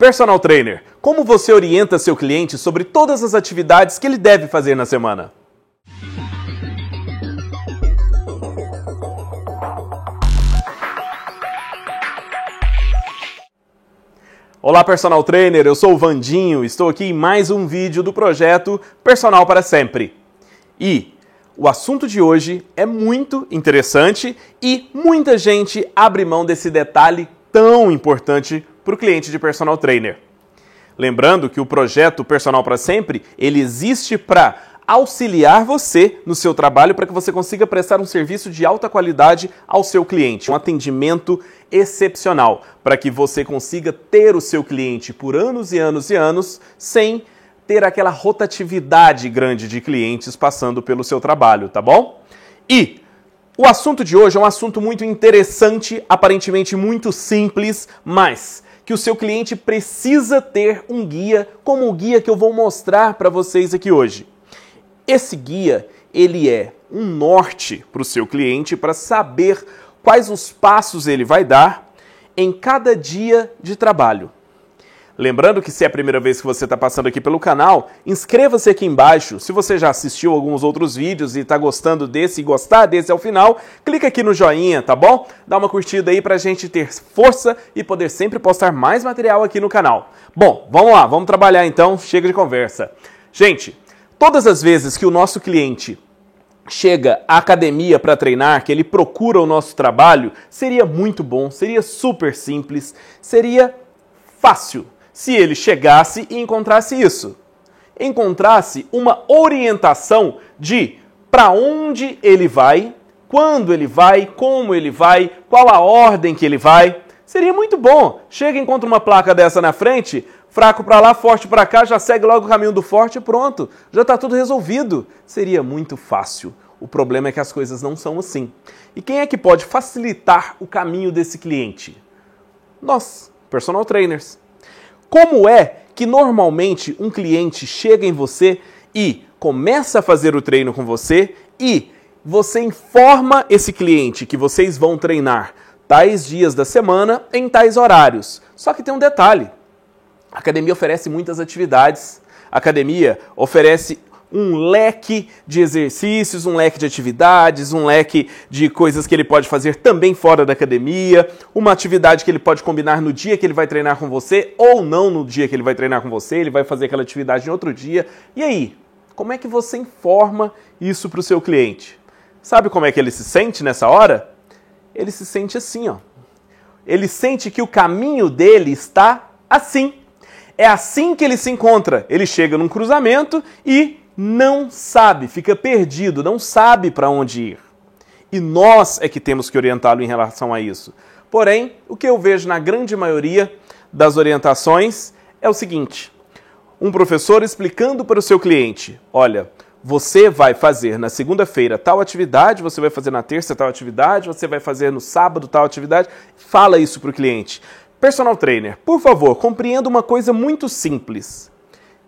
Personal Trainer, como você orienta seu cliente sobre todas as atividades que ele deve fazer na semana? Olá, Personal Trainer, eu sou o Vandinho, estou aqui em mais um vídeo do projeto Personal para Sempre. E o assunto de hoje é muito interessante e muita gente abre mão desse detalhe tão importante para o cliente de personal trainer. Lembrando que o projeto Personal para Sempre, ele existe para auxiliar você no seu trabalho para que você consiga prestar um serviço de alta qualidade ao seu cliente, um atendimento excepcional, para que você consiga ter o seu cliente por anos e anos e anos sem ter aquela rotatividade grande de clientes passando pelo seu trabalho, tá bom? E o assunto de hoje é um assunto muito interessante, aparentemente muito simples, mas que o seu cliente precisa ter um guia, como o guia que eu vou mostrar para vocês aqui hoje. Esse guia, ele é um norte para o seu cliente para saber quais os passos ele vai dar em cada dia de trabalho. Lembrando que se é a primeira vez que você está passando aqui pelo canal, inscreva-se aqui embaixo. Se você já assistiu alguns outros vídeos e está gostando desse e gostar desse ao final, clica aqui no joinha, tá bom? Dá uma curtida aí para a gente ter força e poder sempre postar mais material aqui no canal. Bom, vamos lá, vamos trabalhar então, chega de conversa. Gente, todas as vezes que o nosso cliente chega à academia para treinar, que ele procura o nosso trabalho, seria muito bom, seria super simples, seria fácil se ele chegasse e encontrasse isso. Encontrasse uma orientação de para onde ele vai, quando ele vai, como ele vai, qual a ordem que ele vai. Seria muito bom. Chega e encontra uma placa dessa na frente, fraco para lá, forte para cá, já segue logo o caminho do forte e pronto. Já está tudo resolvido. Seria muito fácil. O problema é que as coisas não são assim. E quem é que pode facilitar o caminho desse cliente? Nós, personal trainers. Como é que normalmente um cliente chega em você e começa a fazer o treino com você e você informa esse cliente que vocês vão treinar tais dias da semana em tais horários. Só que tem um detalhe: a academia oferece muitas atividades, a academia oferece um leque de exercícios, um leque de atividades, um leque de coisas que ele pode fazer também fora da academia, uma atividade que ele pode combinar no dia que ele vai treinar com você ou não no dia que ele vai treinar com você, ele vai fazer aquela atividade em outro dia. E aí, como é que você informa isso para o seu cliente? Sabe como é que ele se sente nessa hora? Ele se sente assim, ó. Ele sente que o caminho dele está assim. É assim que ele se encontra. Ele chega num cruzamento e não sabe, fica perdido, não sabe para onde ir. E nós é que temos que orientá-lo em relação a isso. Porém, o que eu vejo na grande maioria das orientações é o seguinte: um professor explicando para o seu cliente: olha, você vai fazer na segunda-feira tal atividade, você vai fazer na terça tal atividade, você vai fazer no sábado tal atividade. Fala isso para o cliente. Personal trainer, por favor, compreenda uma coisa muito simples.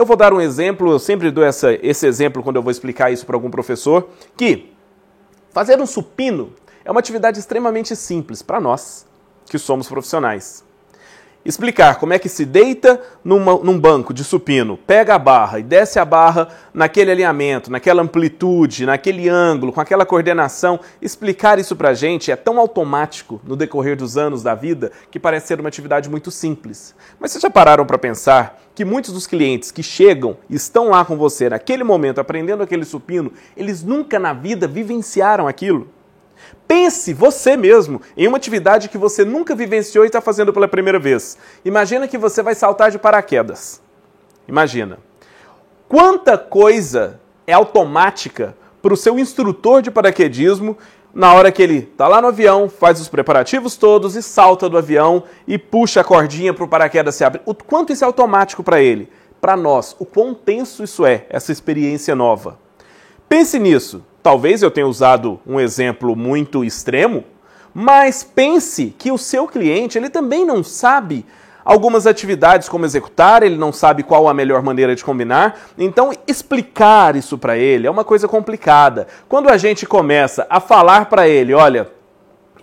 Eu vou dar um exemplo, eu sempre dou essa, esse exemplo quando eu vou explicar isso para algum professor, que fazer um supino é uma atividade extremamente simples para nós, que somos profissionais explicar como é que se deita numa, num banco de supino, pega a barra e desce a barra naquele alinhamento, naquela amplitude, naquele ângulo, com aquela coordenação, explicar isso pra gente é tão automático no decorrer dos anos da vida que parece ser uma atividade muito simples. Mas vocês já pararam para pensar que muitos dos clientes que chegam e estão lá com você naquele momento aprendendo aquele supino, eles nunca na vida vivenciaram aquilo? Pense você mesmo em uma atividade que você nunca vivenciou e está fazendo pela primeira vez. Imagina que você vai saltar de paraquedas. Imagina. Quanta coisa é automática para o seu instrutor de paraquedismo na hora que ele está lá no avião, faz os preparativos todos e salta do avião e puxa a cordinha para o paraquedas se abrir. O quanto isso é automático para ele? Para nós, o quão tenso isso é, essa experiência nova. Pense nisso. Talvez eu tenha usado um exemplo muito extremo, mas pense que o seu cliente ele também não sabe algumas atividades como executar, ele não sabe qual a melhor maneira de combinar. Então, explicar isso para ele é uma coisa complicada. Quando a gente começa a falar para ele, olha,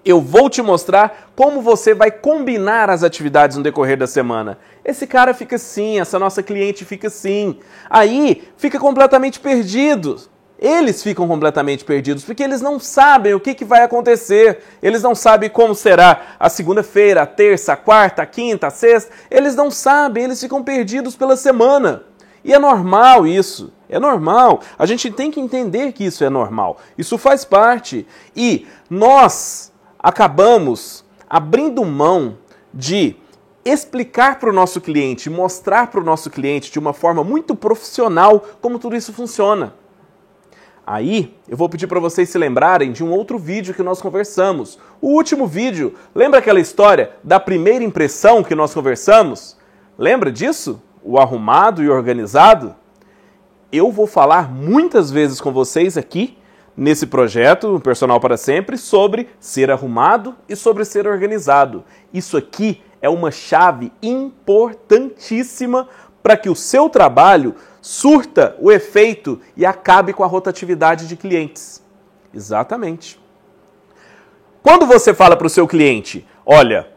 Eu vou te mostrar como você vai combinar as atividades no decorrer da semana. Esse cara fica assim, essa nossa cliente fica assim. Aí fica completamente perdido. Eles ficam completamente perdidos porque eles não sabem o que, que vai acontecer. Eles não sabem como será a segunda-feira, a terça, a quarta, a quinta, a sexta. Eles não sabem, eles ficam perdidos pela semana. E é normal isso. É normal. A gente tem que entender que isso é normal. Isso faz parte. E nós acabamos abrindo mão de explicar para o nosso cliente, mostrar para o nosso cliente de uma forma muito profissional como tudo isso funciona. Aí, eu vou pedir para vocês se lembrarem de um outro vídeo que nós conversamos. O último vídeo, lembra aquela história da primeira impressão que nós conversamos? Lembra disso? O arrumado e organizado? Eu vou falar muitas vezes com vocês aqui nesse projeto Personal para Sempre sobre ser arrumado e sobre ser organizado. Isso aqui é uma chave importantíssima para que o seu trabalho surta o efeito e acabe com a rotatividade de clientes. Exatamente. Quando você fala para o seu cliente, olha,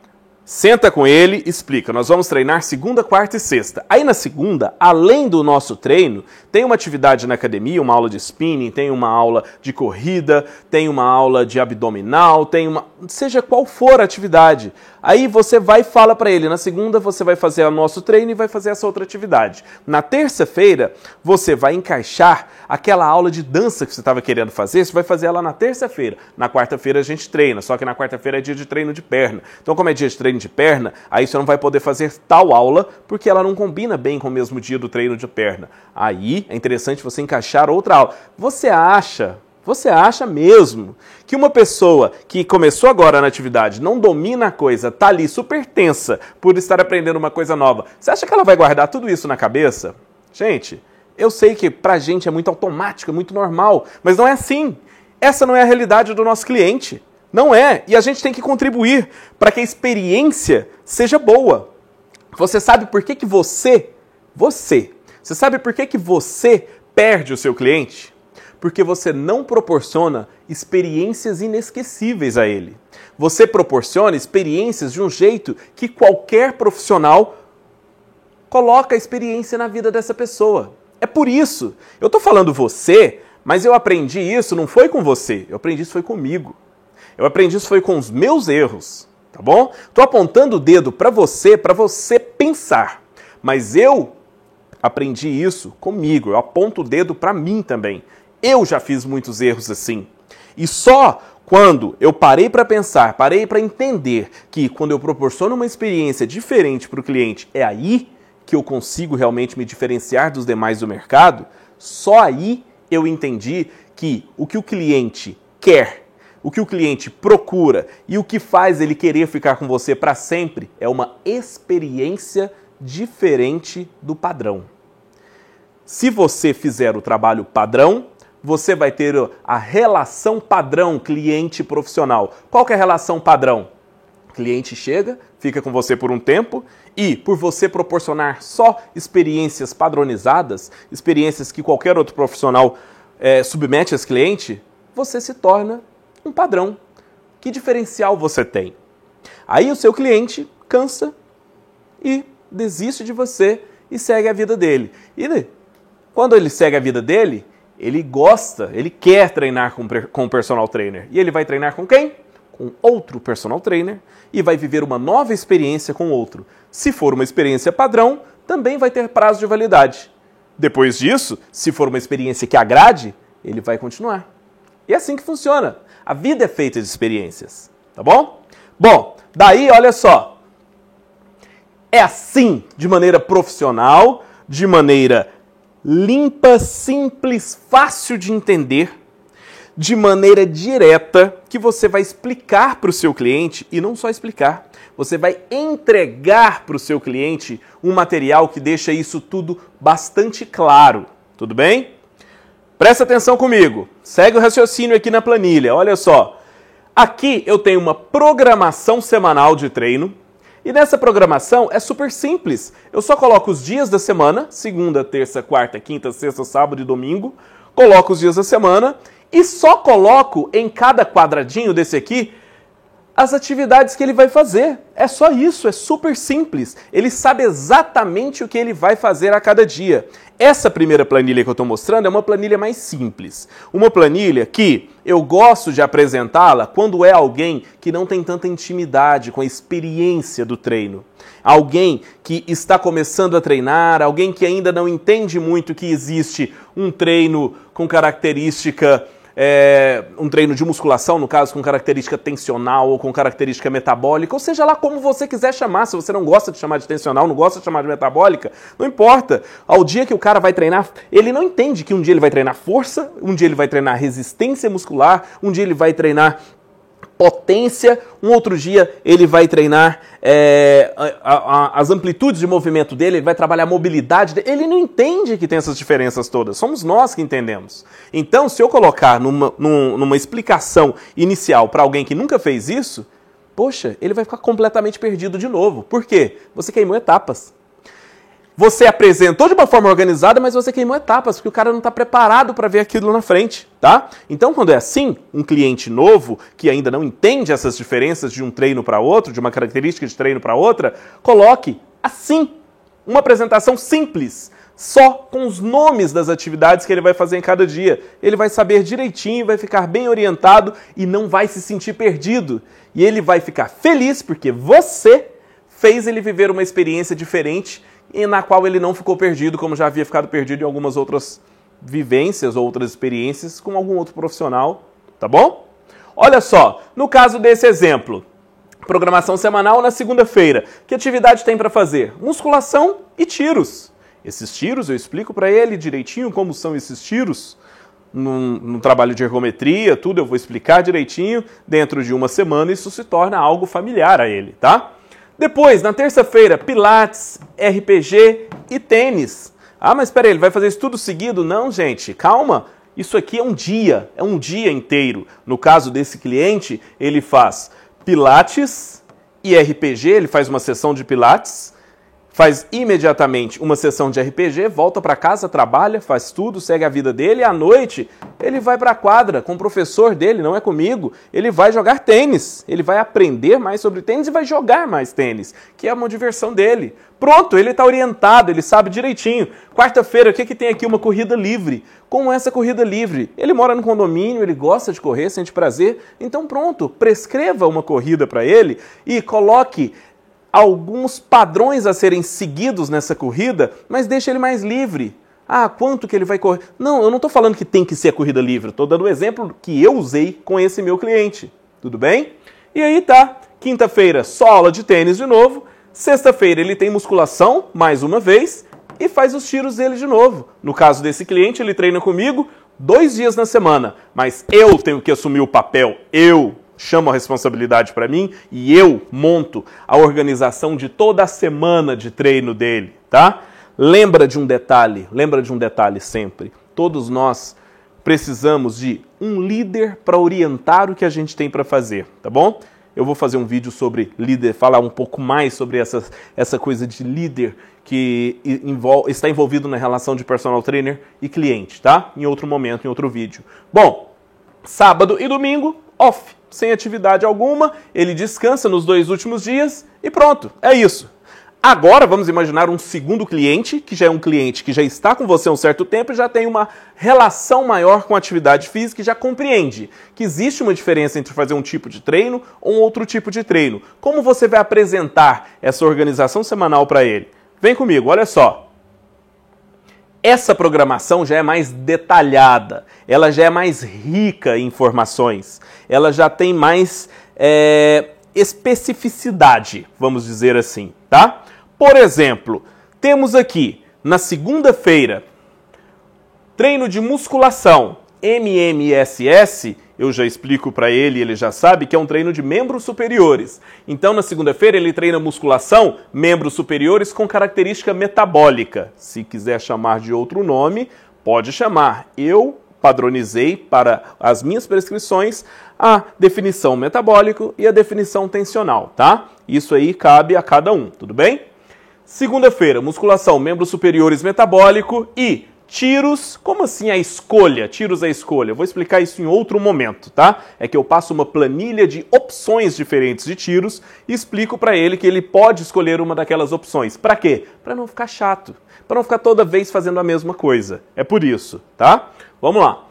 Senta com ele, explica. Nós vamos treinar segunda, quarta e sexta. Aí na segunda, além do nosso treino, tem uma atividade na academia, uma aula de spinning, tem uma aula de corrida, tem uma aula de abdominal, tem uma. seja qual for a atividade. Aí você vai e fala para ele: na segunda você vai fazer o nosso treino e vai fazer essa outra atividade. Na terça-feira, você vai encaixar aquela aula de dança que você estava querendo fazer, você vai fazer ela na terça-feira. Na quarta-feira a gente treina, só que na quarta-feira é dia de treino de perna. Então, como é dia de treino de perna, aí você não vai poder fazer tal aula porque ela não combina bem com o mesmo dia do treino de perna. Aí é interessante você encaixar outra aula. Você acha você acha mesmo que uma pessoa que começou agora na atividade, não domina a coisa, tá ali super tensa por estar aprendendo uma coisa nova, você acha que ela vai guardar tudo isso na cabeça? Gente, eu sei que pra gente é muito automático, é muito normal, mas não é assim. Essa não é a realidade do nosso cliente. Não é. E a gente tem que contribuir para que a experiência seja boa. Você sabe por que, que você, você, você sabe por que, que você perde o seu cliente? Porque você não proporciona experiências inesquecíveis a ele. Você proporciona experiências de um jeito que qualquer profissional coloca a experiência na vida dessa pessoa. É por isso. Eu estou falando você, mas eu aprendi isso não foi com você, eu aprendi isso foi comigo. Eu aprendi isso foi com os meus erros, tá bom? Estou apontando o dedo para você, para você pensar. Mas eu aprendi isso comigo, eu aponto o dedo para mim também. Eu já fiz muitos erros assim. E só quando eu parei para pensar, parei para entender que quando eu proporciono uma experiência diferente para o cliente, é aí que eu consigo realmente me diferenciar dos demais do mercado, só aí eu entendi que o que o cliente quer, o que o cliente procura e o que faz ele querer ficar com você para sempre é uma experiência diferente do padrão. Se você fizer o trabalho padrão, você vai ter a relação padrão cliente profissional. Qual é a relação padrão? O cliente chega, fica com você por um tempo e, por você proporcionar só experiências padronizadas, experiências que qualquer outro profissional é, submete a esse cliente, você se torna um padrão. Que diferencial você tem? Aí o seu cliente cansa e desiste de você e segue a vida dele. E quando ele segue a vida dele, ele gosta, ele quer treinar com, o personal trainer. E ele vai treinar com quem? Com outro personal trainer e vai viver uma nova experiência com outro. Se for uma experiência padrão, também vai ter prazo de validade. Depois disso, se for uma experiência que agrade, ele vai continuar. E é assim que funciona. A vida é feita de experiências, tá bom? Bom, daí olha só. É assim, de maneira profissional, de maneira limpa, simples, fácil de entender, de maneira direta, que você vai explicar para o seu cliente e não só explicar, você vai entregar para o seu cliente um material que deixa isso tudo bastante claro. Tudo bem? Presta atenção comigo. Segue o raciocínio aqui na planilha. Olha só. Aqui eu tenho uma programação semanal de treino e nessa programação é super simples. Eu só coloco os dias da semana, segunda, terça, quarta, quinta, sexta, sábado e domingo. Coloco os dias da semana e só coloco em cada quadradinho desse aqui as atividades que ele vai fazer. É só isso, é super simples. Ele sabe exatamente o que ele vai fazer a cada dia. Essa primeira planilha que eu estou mostrando é uma planilha mais simples. Uma planilha que eu gosto de apresentá-la quando é alguém que não tem tanta intimidade com a experiência do treino. Alguém que está começando a treinar, alguém que ainda não entende muito que existe um treino com característica é, um treino de musculação, no caso, com característica tensional ou com característica metabólica, ou seja lá como você quiser chamar. Se você não gosta de chamar de tensional, não gosta de chamar de metabólica, não importa. Ao dia que o cara vai treinar, ele não entende que um dia ele vai treinar força, um dia ele vai treinar resistência muscular, um dia ele vai treinar potência, um outro dia ele vai treinar é, a, a, as amplitudes de movimento dele, ele vai trabalhar a mobilidade dele. Ele não entende que tem essas diferenças todas, somos nós que entendemos. Então, se eu colocar numa, numa, explicação inicial para alguém que nunca fez isso, poxa, ele vai ficar completamente perdido de novo. Por quê? Você queimou etapas. Você apresentou de uma forma organizada, mas você queimou etapas, porque o cara não está preparado para ver aquilo na frente, tá? Então, quando é assim, um cliente novo que ainda não entende essas diferenças de um treino para outro, de uma característica de treino para outra, coloque assim uma apresentação simples, só com os nomes das atividades que ele vai fazer em cada dia. Ele vai saber direitinho, vai ficar bem orientado e não vai se sentir perdido. E ele vai ficar feliz porque você fez ele viver uma experiência diferente e na qual ele não ficou perdido, como já havia ficado perdido em algumas outras vivências ou outras experiências com algum outro profissional, tá bom? Olha só, no caso desse exemplo, programação semanal na segunda-feira, que atividade tem para fazer? Musculação e tiros. Esses tiros eu explico para ele direitinho como são esses tiros. No, no, trabalho de ergometria, tudo eu vou explicar direitinho. Dentro de uma semana, isso se torna algo familiar a ele, tá? Depois, na terça-feira, Pilates, RPG e tênis. Ah, mas espera ele vai fazer isso tudo seguido? Não, gente, calma. Isso aqui é um dia, é um dia inteiro. No caso desse cliente, ele faz Pilates e RPG, ele faz uma sessão de Pilates faz imediatamente uma sessão de RPG, volta para casa, trabalha, faz tudo, segue a vida dele e à noite ele vai para a quadra com o professor dele, não é comigo. Ele vai jogar tênis, ele vai aprender mais sobre tênis e vai jogar mais tênis, que é uma diversão dele. Pronto, ele está orientado, ele sabe direitinho. Quarta-feira, o que, que tem aqui? Uma corrida livre. Com essa corrida livre, ele mora no condomínio, ele gosta de correr, sente prazer. Então, pronto, prescreva uma corrida para ele e coloque alguns padrões a serem seguidos nessa corrida, mas deixa ele mais livre. Ah, quanto que ele vai correr? Não, eu não estou falando que tem que ser a corrida livre, estou dando o exemplo que eu usei com esse meu cliente. Tudo bem? E aí tá. Quinta-feira, só aula de tênis de novo. Sexta-feira ele tem musculação, mais uma vez, e faz os tiros dele de novo. No caso desse cliente, ele treina comigo dois dias na semana, mas eu tenho que assumir o papel, eu chamo a responsabilidade para mim e eu monto a organização de toda a semana de treino dele, tá? Lembra de um detalhe, lembra de um detalhe sempre. Todos nós precisamos de um líder para orientar o que a gente tem para fazer, tá bom? Eu vou fazer um vídeo sobre líder, falar um pouco mais sobre essa, essa coisa de líder que está envolvido na relação de personal trainer e cliente, tá? Em outro momento, em outro vídeo. Bom, sábado e domingo, off sem atividade alguma, ele descansa nos dois últimos dias e pronto, é isso. Agora vamos imaginar um segundo cliente, que já é um cliente que já está com você há um certo tempo e já tem uma relação maior com a atividade física e já compreende que existe uma diferença entre fazer um tipo de treino ou um outro tipo de treino. Como você vai apresentar essa organização semanal para ele? Vem comigo, olha só. Essa programação já é mais detalhada, ela já é mais rica em informações, ela já tem mais é, especificidade, vamos dizer assim, tá? Por exemplo, temos aqui na segunda-feira treino de musculação MMSS eu já explico para ele, ele já sabe que é um treino de membros superiores. Então, na segunda-feira, ele treina musculação, membros superiores com característica metabólica. Se quiser chamar de outro nome, pode chamar. Eu padronizei para as minhas prescrições a definição metabólico e a definição tensional, tá? Isso aí cabe a cada um, tudo bem? Segunda-feira, musculação, membros superiores metabólico e Tiros, como assim a escolha? Tiros a escolha. vou explicar isso em outro momento, tá? É que eu passo uma planilha de opções diferentes de tiros e explico para ele que ele pode escolher uma daquelas opções. Para quê? Para não ficar chato, para não ficar toda vez fazendo a mesma coisa. É por isso, tá? Vamos lá.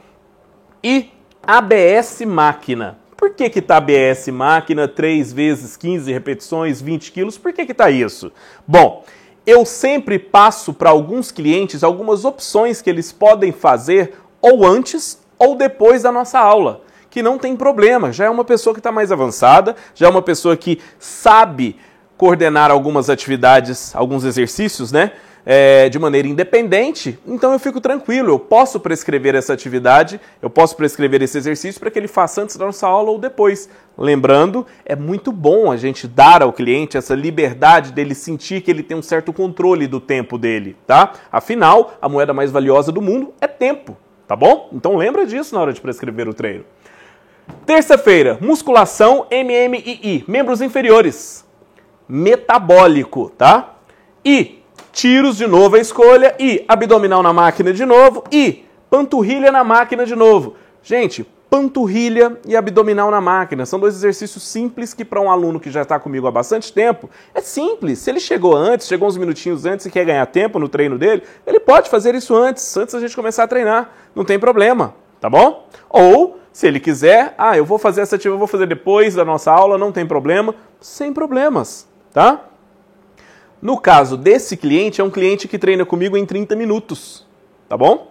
E ABS máquina. Por que que tá ABS máquina 3 vezes 15 repetições, 20 quilos? Por que que tá isso? Bom, eu sempre passo para alguns clientes algumas opções que eles podem fazer ou antes ou depois da nossa aula. Que não tem problema, já é uma pessoa que está mais avançada, já é uma pessoa que sabe coordenar algumas atividades, alguns exercícios, né? É, de maneira independente, então eu fico tranquilo, eu posso prescrever essa atividade, eu posso prescrever esse exercício para que ele faça antes da nossa aula ou depois. Lembrando, é muito bom a gente dar ao cliente essa liberdade dele sentir que ele tem um certo controle do tempo dele, tá? Afinal, a moeda mais valiosa do mundo é tempo, tá bom? Então lembra disso na hora de prescrever o treino. Terça-feira, musculação MMII, membros inferiores. Metabólico, tá? E tiros de novo a escolha e abdominal na máquina de novo e panturrilha na máquina de novo. Gente, panturrilha e abdominal na máquina. São dois exercícios simples que para um aluno que já está comigo há bastante tempo, é simples. Se ele chegou antes, chegou uns minutinhos antes e quer ganhar tempo no treino dele, ele pode fazer isso antes, antes da gente começar a treinar. Não tem problema, tá bom? Ou, se ele quiser, ah, eu vou fazer essa ativa, eu vou fazer depois da nossa aula, não tem problema, sem problemas, tá? No caso desse cliente, é um cliente que treina comigo em 30 minutos, tá bom?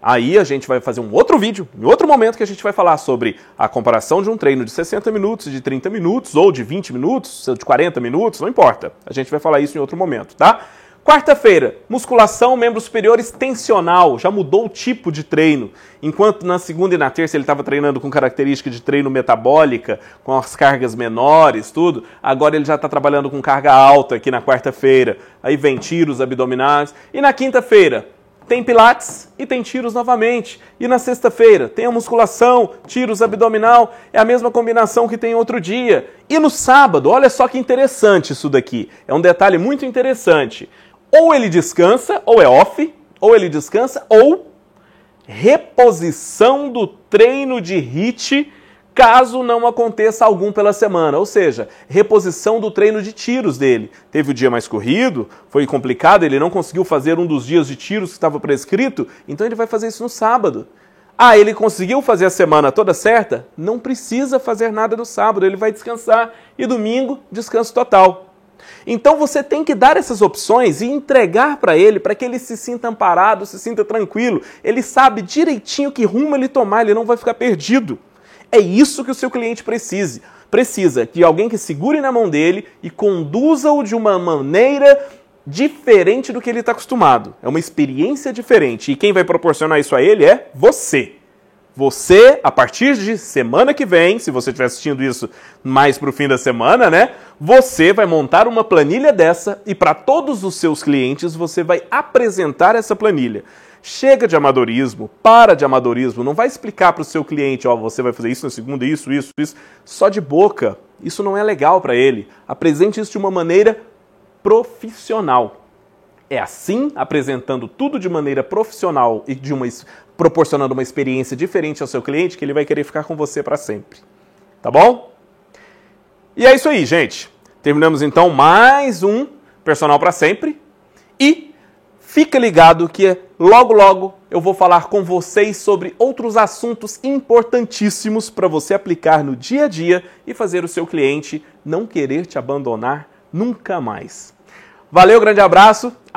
Aí a gente vai fazer um outro vídeo, em outro momento que a gente vai falar sobre a comparação de um treino de 60 minutos, de 30 minutos, ou de 20 minutos, de 40 minutos, não importa. A gente vai falar isso em outro momento, tá? Quarta-feira, musculação, membros superiores tensional. Já mudou o tipo de treino. Enquanto na segunda e na terça ele estava treinando com característica de treino metabólica, com as cargas menores, tudo. Agora ele já está trabalhando com carga alta aqui na quarta-feira. Aí vem tiros abdominais. E na quinta-feira, tem pilates e tem tiros novamente. E na sexta-feira tem a musculação, tiros abdominal, é a mesma combinação que tem outro dia. E no sábado, olha só que interessante isso daqui. É um detalhe muito interessante. Ou ele descansa, ou é off, ou ele descansa, ou reposição do treino de HIT caso não aconteça algum pela semana, ou seja, reposição do treino de tiros dele. Teve o dia mais corrido, foi complicado, ele não conseguiu fazer um dos dias de tiros que estava prescrito, então ele vai fazer isso no sábado. Ah, ele conseguiu fazer a semana toda certa? Não precisa fazer nada no sábado, ele vai descansar e domingo, descanso total. Então você tem que dar essas opções e entregar para ele, para que ele se sinta amparado, se sinta tranquilo. Ele sabe direitinho que rumo ele tomar, ele não vai ficar perdido. É isso que o seu cliente precisa. Precisa de alguém que segure na mão dele e conduza-o de uma maneira diferente do que ele está acostumado. É uma experiência diferente. E quem vai proporcionar isso a ele é você. Você, a partir de semana que vem, se você estiver assistindo isso mais para o fim da semana, né? Você vai montar uma planilha dessa e para todos os seus clientes você vai apresentar essa planilha. Chega de amadorismo, para de amadorismo, não vai explicar para o seu cliente, ó, você vai fazer isso na segunda, isso, isso, isso, só de boca. Isso não é legal para ele. Apresente isso de uma maneira profissional. É assim, apresentando tudo de maneira profissional e de uma proporcionando uma experiência diferente ao seu cliente, que ele vai querer ficar com você para sempre. Tá bom? E é isso aí, gente. Terminamos então mais um personal para sempre e fica ligado que logo logo eu vou falar com vocês sobre outros assuntos importantíssimos para você aplicar no dia a dia e fazer o seu cliente não querer te abandonar nunca mais. Valeu, grande abraço,